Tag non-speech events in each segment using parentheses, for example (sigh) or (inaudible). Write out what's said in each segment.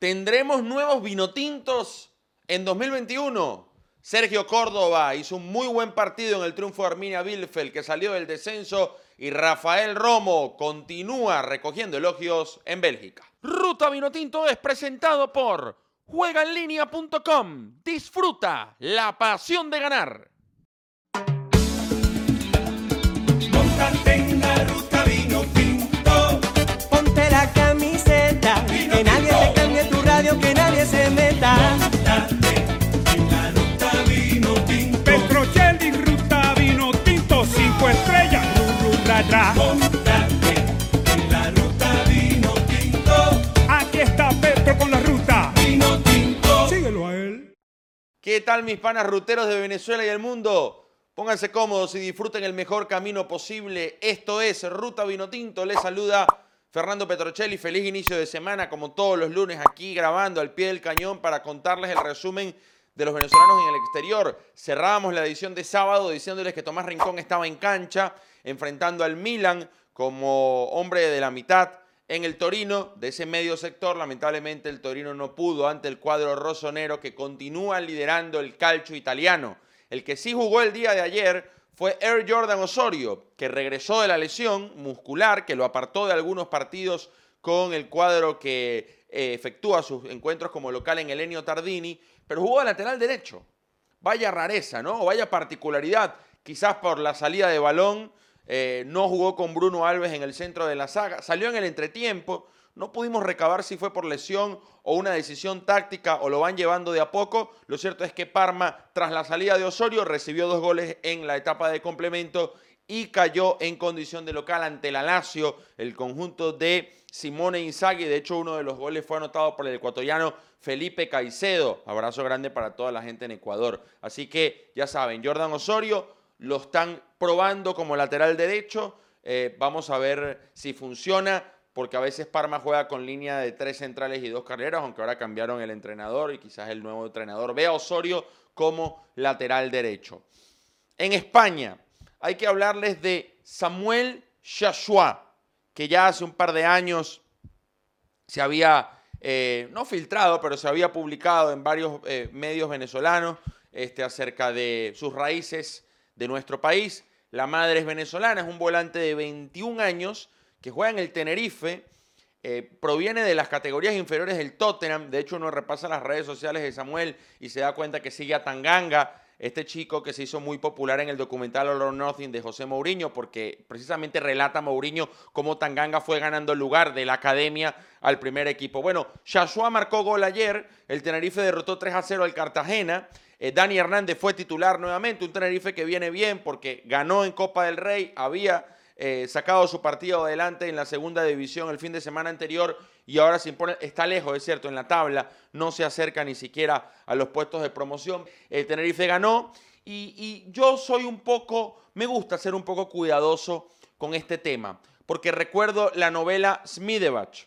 ¿Tendremos nuevos vinotintos en 2021? Sergio Córdoba hizo un muy buen partido en el triunfo de Arminia Bielefeld que salió del descenso y Rafael Romo continúa recogiendo elogios en Bélgica. Ruta Vinotinto es presentado por juegaenlinea.com. Disfruta la pasión de ganar. ¿Qué tal mis panas ruteros de Venezuela y el mundo? Pónganse cómodos y disfruten el mejor camino posible. Esto es Ruta Vinotinto. Les saluda Fernando Petrocelli. Feliz inicio de semana, como todos los lunes, aquí grabando al pie del cañón para contarles el resumen de los venezolanos en el exterior. Cerrábamos la edición de sábado diciéndoles que Tomás Rincón estaba en cancha, enfrentando al Milan como hombre de la mitad en el Torino, de ese medio sector. Lamentablemente el Torino no pudo ante el cuadro rosonero que continúa liderando el calcio italiano. El que sí jugó el día de ayer fue Air Jordan Osorio, que regresó de la lesión muscular, que lo apartó de algunos partidos con el cuadro que eh, efectúa sus encuentros como local en Elenio Tardini, pero jugó de lateral derecho. Vaya rareza, ¿no? O vaya particularidad. Quizás por la salida de balón, eh, no jugó con Bruno Alves en el centro de la saga. Salió en el entretiempo. No pudimos recabar si fue por lesión o una decisión táctica o lo van llevando de a poco. Lo cierto es que Parma, tras la salida de Osorio, recibió dos goles en la etapa de complemento y cayó en condición de local ante la Lazio, el conjunto de Simone Inzaghi. De hecho, uno de los goles fue anotado por el ecuatoriano Felipe Caicedo. Abrazo grande para toda la gente en Ecuador. Así que ya saben, Jordan Osorio lo están probando como lateral derecho. Eh, vamos a ver si funciona porque a veces Parma juega con línea de tres centrales y dos carreras, aunque ahora cambiaron el entrenador y quizás el nuevo entrenador ve a Osorio como lateral derecho. En España hay que hablarles de Samuel Chachua, que ya hace un par de años se había, eh, no filtrado, pero se había publicado en varios eh, medios venezolanos este, acerca de sus raíces de nuestro país. La madre es venezolana, es un volante de 21 años que juega en el Tenerife, eh, proviene de las categorías inferiores del Tottenham. De hecho, uno repasa las redes sociales de Samuel y se da cuenta que sigue a Tanganga, este chico que se hizo muy popular en el documental All or Nothing de José Mourinho, porque precisamente relata Mourinho cómo Tanganga fue ganando el lugar de la academia al primer equipo. Bueno, Shashua marcó gol ayer, el Tenerife derrotó 3 a 0 al Cartagena. Eh, Dani Hernández fue titular nuevamente, un Tenerife que viene bien porque ganó en Copa del Rey, había eh, sacado su partido adelante en la segunda división el fin de semana anterior y ahora se impone, está lejos, es cierto, en la tabla, no se acerca ni siquiera a los puestos de promoción. El Tenerife ganó y, yo soy un poco, me gusta ser un poco cuidadoso con este tema, porque recuerdo la novela Smidebach,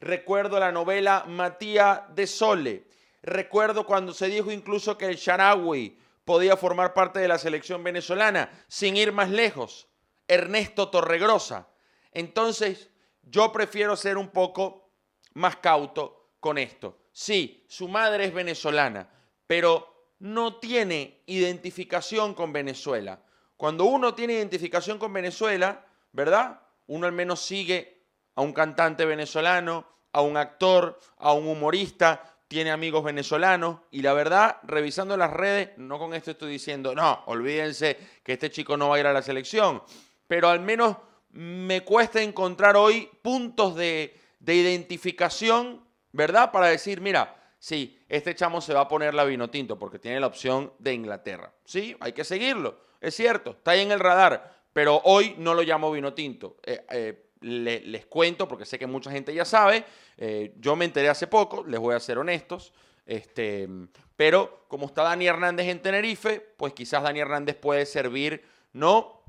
recuerdo la novela Matías de Sole, recuerdo cuando se dijo incluso que el Sharawi podía formar parte de la selección venezolana, sin ir más lejos. Ernesto Torregrosa. Entonces, yo prefiero ser un poco más cauto con esto. Sí, su madre es venezolana, pero no tiene identificación con Venezuela. Cuando uno tiene identificación con Venezuela, ¿verdad? Uno al menos sigue a un cantante venezolano, a un actor, a un humorista, tiene amigos venezolanos y la verdad, revisando las redes, no con esto estoy diciendo, no, olvídense que este chico no va a ir a la selección pero al menos me cuesta encontrar hoy puntos de, de identificación, ¿verdad? Para decir, mira, sí, este chamo se va a poner la vino tinto porque tiene la opción de Inglaterra. Sí, hay que seguirlo, es cierto, está ahí en el radar, pero hoy no lo llamo vino tinto. Eh, eh, le, les cuento, porque sé que mucha gente ya sabe, eh, yo me enteré hace poco, les voy a ser honestos, este, pero como está Dani Hernández en Tenerife, pues quizás Dani Hernández puede servir, no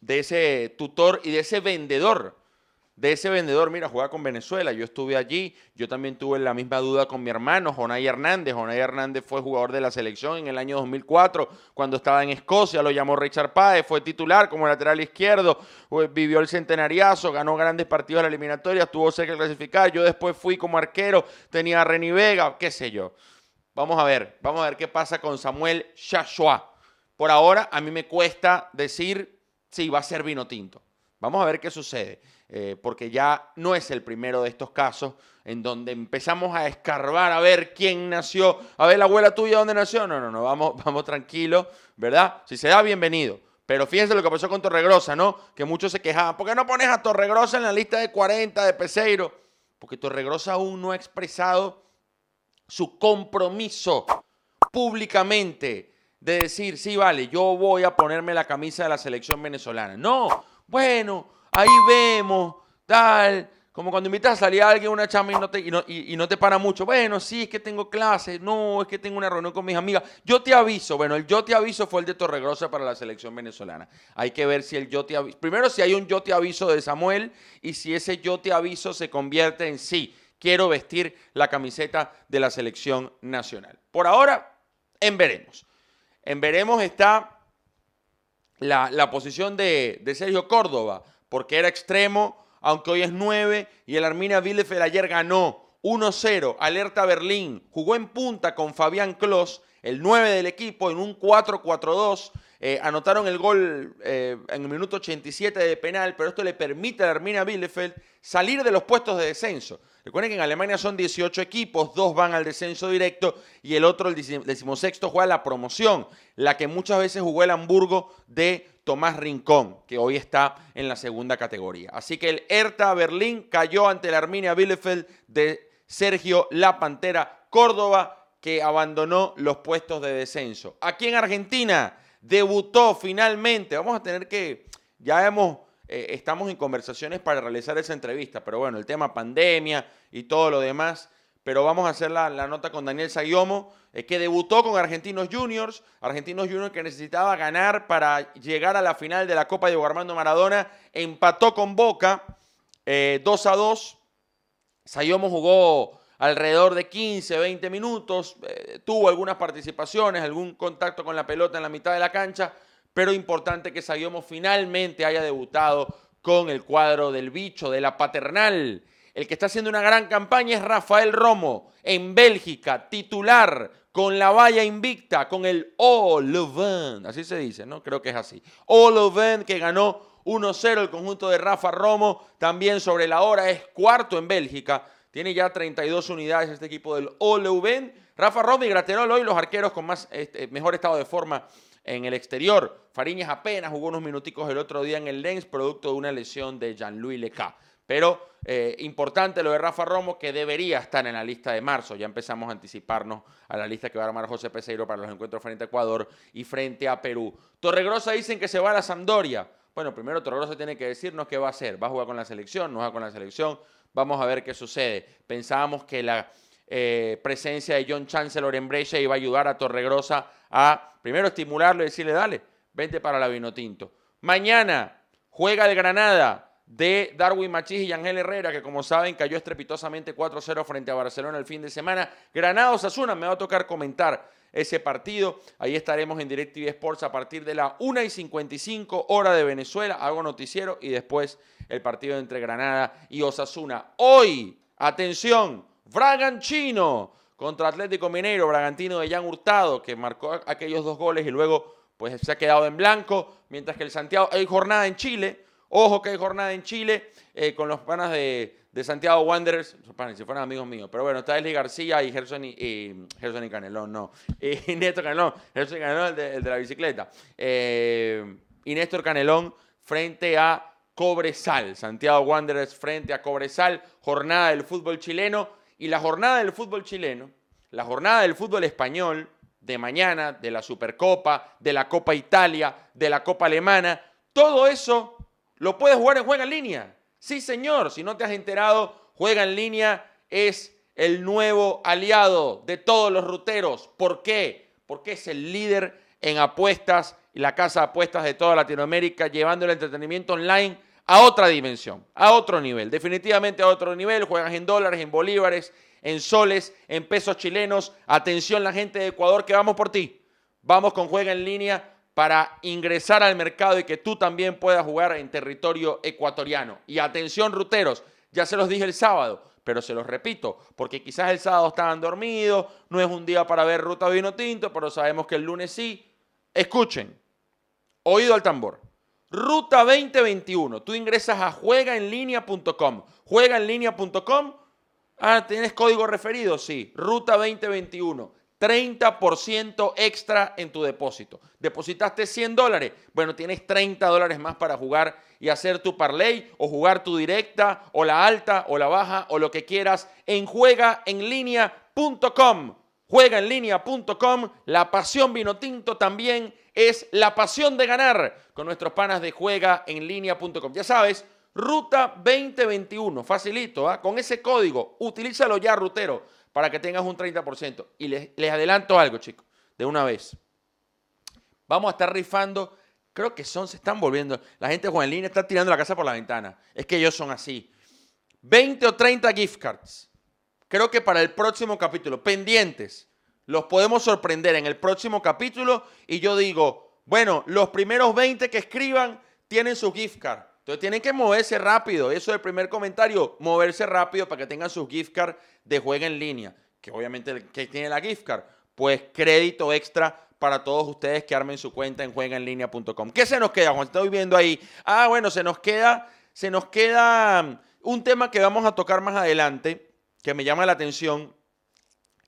de ese tutor y de ese vendedor de ese vendedor, mira, juega con Venezuela, yo estuve allí, yo también tuve la misma duda con mi hermano, Jonay Hernández. Jonay Hernández fue jugador de la selección en el año 2004, cuando estaba en Escocia, lo llamó Richard Páez, fue titular como lateral izquierdo, vivió el centenariazo, ganó grandes partidos de la eliminatoria, estuvo cerca clasificar, yo después fui como arquero, tenía a Reni Vega, qué sé yo. Vamos a ver, vamos a ver qué pasa con Samuel Shashua. Por ahora, a mí me cuesta decir si va a ser vino tinto. Vamos a ver qué sucede, eh, porque ya no es el primero de estos casos en donde empezamos a escarbar a ver quién nació, a ver la abuela tuya dónde nació. No, no, no, vamos, (laughs) vamos tranquilo, ¿verdad? Si se da, bienvenido. Pero fíjense lo que pasó con Torregrosa, ¿no? Que muchos se quejaban. ¿Por qué no pones a Torregrosa en la lista de 40 de Peseiro? Porque Torregrosa aún no ha expresado su compromiso públicamente de decir, sí, vale, yo voy a ponerme la camisa de la selección venezolana. No, bueno, ahí vemos, tal, como cuando invitas a salir a alguien una chamba y no, te, y, no, y- no te para mucho. Bueno, sí, es que tengo clases, no, es que tengo una reunión con mis amigas. Yo te aviso, bueno, el yo te aviso fue el de Torregrosa para la selección venezolana. Hay que ver si el yo te aviso, primero si hay un yo te aviso de Samuel y si ese yo te aviso se convierte en sí. Quiero vestir la camiseta de la selección nacional. Por ahora, en veremos. En veremos está la, la posición de Sergio Córdoba, porque era extremo, aunque hoy es 9, y el Arminia Bielefeld ayer ganó 1-0, alerta Berlín, jugó en punta con Fabián Klos, el 9 del equipo, en un 4-4-2, eh, anotaron el gol eh, en el minuto 87 de penal, pero esto le permite al Arminia Bielefeld salir de los puestos de descenso. Recuerden que en Alemania son 18 equipos, dos van al descenso directo y el otro, el decim- decimosexto, juega la promoción, la que muchas veces jugó el Hamburgo de Tomás Rincón, que hoy está en la segunda categoría. Así que el Hertha Berlín cayó ante el Arminia Bielefeld de Sergio La Pantera Córdoba, que abandonó los puestos de descenso. Aquí en Argentina debutó finalmente, vamos a tener que, ya hemos eh, estamos en conversaciones para realizar esa entrevista, pero bueno, el tema pandemia y todo lo demás, pero vamos a hacer la, nota con Daniel Sayomo, eh, que debutó con Argentinos Juniors, Argentinos Juniors que necesitaba ganar para llegar a la final de la Copa Diego Armando Maradona, empató con Boca, eh, 2 a 2, Sayomo jugó alrededor de 15, 20 minutos, eh, tuvo algunas participaciones, algún contacto con la pelota en la mitad de la cancha, pero importante que Sayomo finalmente haya debutado con el cuadro del bicho, de la paternal. El que está haciendo una gran campaña es Rafael Romo, en Bélgica, titular, con la valla invicta, con el O Leuven, así se dice, ¿no? Creo que es así. O Leuven que ganó 1-0 el conjunto de Rafa Romo, también sobre la hora, es cuarto en Bélgica, tiene ya 32 unidades este equipo del O Leuven. Rafa Romo y Graterol hoy los arqueros con más, este, mejor estado de forma en el exterior. Fariñas apenas jugó unos minuticos el otro día en el Lens, producto de una lesión de Jean-Louis Leca. Pero eh, importante lo de Rafa Romo, que debería estar en la lista de marzo. Ya empezamos a anticiparnos a la lista que va a armar José Peseiro para los encuentros frente a Ecuador y frente a Perú. Torregrosa dicen que se va a la Sampdoria. Bueno, primero Torregrosa tiene que decirnos qué va a hacer. ¿Va a jugar con la selección? ¿No va con la selección? Vamos a ver qué sucede. Pensábamos que la eh, presencia de John Chancellor en Brescia iba a ayudar a Torregrosa a primero estimularlo y decirle, dale, vente para la Vinotinto. Mañana juega el Granada de Darwin Machís y Ángel Herrera, que como saben cayó estrepitosamente 4-0 frente a Barcelona el fin de semana. Granada Osasuna, me va a tocar comentar ese partido. Ahí estaremos en DirecTV Sports a partir de la 1 y 55 hora de Venezuela. Hago noticiero y después el partido entre Granada y Osasuna. Hoy, atención, Bragantino contra Atlético Mineiro, Bragantino de Jan Hurtado, que marcó aquellos dos goles y luego pues se ha quedado en blanco, mientras que el Santiago, hay jornada en Chile, ojo que hay jornada en Chile eh, con los panas de, de Santiago Wanderers, si fueran amigos míos, pero bueno, está Esli García y Gerson y, y, y Canelón, no, (laughs) y Néstor Canelón, Gerson Canelón, el de, el de la bicicleta, eh, y Néstor Canelón frente a Cobresal, Santiago Wanderers frente a Cobresal, jornada del fútbol chileno, y la jornada del fútbol chileno, la jornada del fútbol español, de mañana, de la Supercopa, de la Copa Italia, de la Copa Alemana, todo eso lo puedes jugar en Juega en Línea. Sí, señor, si no te has enterado, Juega en Línea es el nuevo aliado de todos los ruteros. ¿Por qué? Porque es el líder en apuestas y la casa de apuestas de toda Latinoamérica, llevando el entretenimiento online a otra dimensión, a otro nivel, definitivamente a otro nivel. Juegas en dólares, en bolívares, en soles, en pesos chilenos. Atención la gente de Ecuador que vamos por ti. Vamos con Juega en línea para ingresar al mercado y que tú también puedas jugar en territorio ecuatoriano. Y atención ruteros, ya se los dije el sábado, pero se los repito, porque quizás el sábado estaban dormidos, no es un día para ver ruta vino tinto, pero sabemos que el lunes sí. Escuchen, oído al tambor. Ruta 2021, tú ingresas a juegaenlinea.com. Juegaenlinea.com, ah, ¿tienes código referido? Sí, Ruta 2021. 30% extra en tu depósito. Depositaste 100 dólares, bueno, tienes 30 dólares más para jugar y hacer tu parlay o jugar tu directa o la alta o la baja o lo que quieras en juegaenlinea.com. Juegaenlinea.com, la pasión vino tinto también es la pasión de ganar con nuestros panas de juegaenlinea.com. Ya sabes, Ruta 2021, facilito, ¿ah? con ese código, utilízalo ya, rutero para que tengas un 30%. Y les, les adelanto algo, chicos, de una vez. Vamos a estar rifando, creo que son, se están volviendo, la gente con en línea está tirando la casa por la ventana. Es que ellos son así. 20 o 30 gift cards. Creo que para el próximo capítulo, pendientes, los podemos sorprender en el próximo capítulo y yo digo, bueno, los primeros 20 que escriban tienen su gift card. Entonces tienen que moverse rápido. Eso es el primer comentario, moverse rápido para que tengan sus gift card de juego en línea. Que obviamente, ¿qué tiene la gift card? Pues crédito extra para todos ustedes que armen su cuenta en juegaenlinea.com. ¿Qué se nos queda, Juan? Estoy viendo ahí. Ah, bueno, se nos queda, se nos queda um, un tema que vamos a tocar más adelante, que me llama la atención,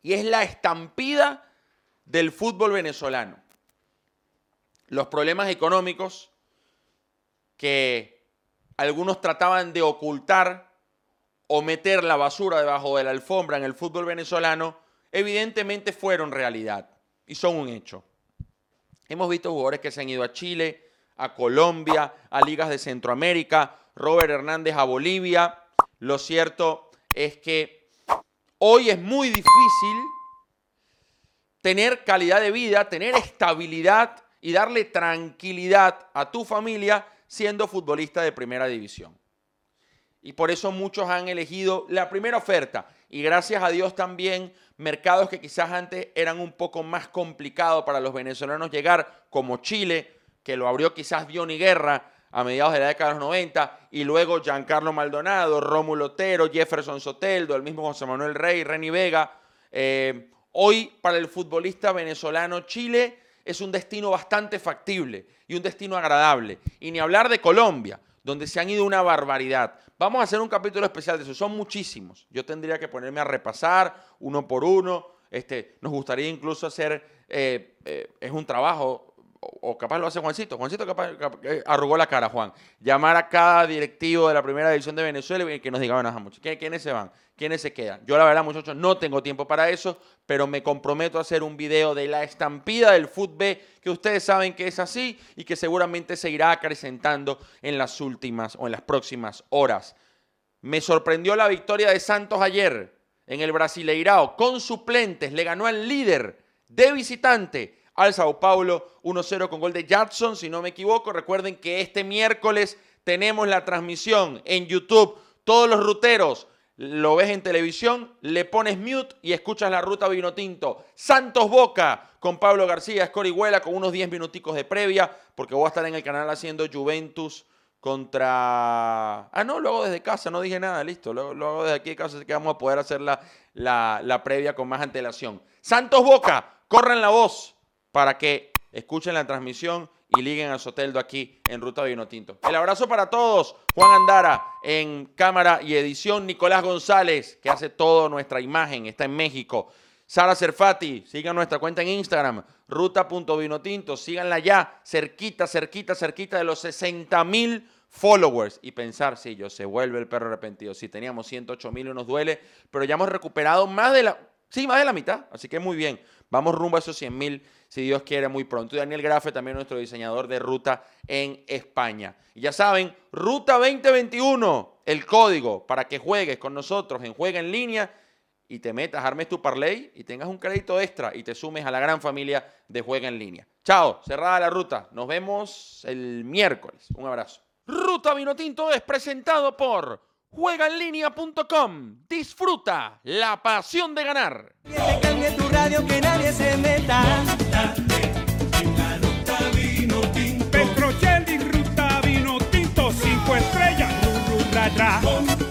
y es la estampida del fútbol venezolano. Los problemas económicos que algunos trataban de ocultar o meter la basura debajo de la alfombra en el fútbol venezolano, evidentemente fueron realidad y son un hecho. Hemos visto jugadores que se han ido a Chile, a Colombia, a ligas de Centroamérica, Robert Hernández a Bolivia. Lo cierto es que hoy es muy difícil tener calidad de vida, tener estabilidad y darle tranquilidad a tu familia siendo futbolista de primera división. Y por eso muchos han elegido la primera oferta. Y gracias a Dios también mercados que quizás antes eran un poco más complicados para los venezolanos llegar, como Chile, que lo abrió quizás Diony Guerra a mediados de la década de los 90, y luego Giancarlo Maldonado, Rómulo Otero, Jefferson Soteldo, el mismo José Manuel Rey, Reni Vega. Eh, hoy para el futbolista venezolano Chile es un destino bastante factible y un destino agradable. Y ni hablar de Colombia, donde se han ido una barbaridad. Vamos a hacer un capítulo especial de eso. Son muchísimos. Yo tendría que ponerme a repasar uno por uno. Este, nos gustaría incluso hacer, eh, eh, es un trabajo o capaz lo hace Juancito. Juancito capaz, eh, arrugó la cara, Juan. Llamar a cada directivo de la primera división de Venezuela y que nos diga, bueno, mucho. ¿quiénes se van? ¿Quiénes se quedan? Yo la verdad, muchachos, no tengo tiempo para eso, pero me comprometo a hacer un video de la estampida del fútbol que ustedes saben que es así y que seguramente se irá acrecentando en las últimas o en las próximas horas. Me sorprendió la victoria de Santos ayer en el Brasileirao con suplentes. Le ganó al líder de visitante al Sao Paulo 1-0 con gol de Jackson, si no me equivoco. Recuerden que este miércoles tenemos la transmisión en YouTube. Todos los ruteros lo ves en televisión, le pones mute y escuchas la ruta vino tinto. Santos Boca con Pablo García, Escorihuela con unos 10 minuticos de previa, porque voy a estar en el canal haciendo Juventus contra... Ah, no, lo hago desde casa, no dije nada, listo. Lo, hago desde aquí de casa, así que vamos a poder hacer la, la, la previa con más antelación. Santos Boca, corran la voz para que escuchen la transmisión y liguen a Soteldo aquí en Ruta Vino Tinto. El abrazo para todos. Juan Andara en cámara y edición. Nicolás González, que hace toda nuestra imagen, está en México. Sara Cerfati, sigan nuestra cuenta en Instagram, ruta.vinotinto, síganla ya, cerquita, cerquita, cerquita de los 60 mil followers. Y pensar, si yo se vuelve el perro arrepentido. Si teníamos 108 mil y nos duele, pero ya hemos recuperado más de la, sí, más de la mitad, así que muy bien. Vamos rumbo a esos 100 mil, si Dios quiere, muy pronto. Daniel Grafe, también nuestro diseñador de ruta en España. Y ya saben, Ruta 2021, el código para que juegues con nosotros en Juega en Línea y te metas, armes tu parlay y tengas un crédito extra y te sumes a la gran familia de Juega en Línea. Chao, cerrada la ruta. Nos vemos el miércoles. Un abrazo. Ruta Vinotinto es presentado por juegaenlinea.com. Disfruta la pasión de ganar. Que te cambie tu radio, que nadie se meta. La ruta vino tinto. Petrocelli, ruta vino tinto, cinco estrellas. Ru, ru,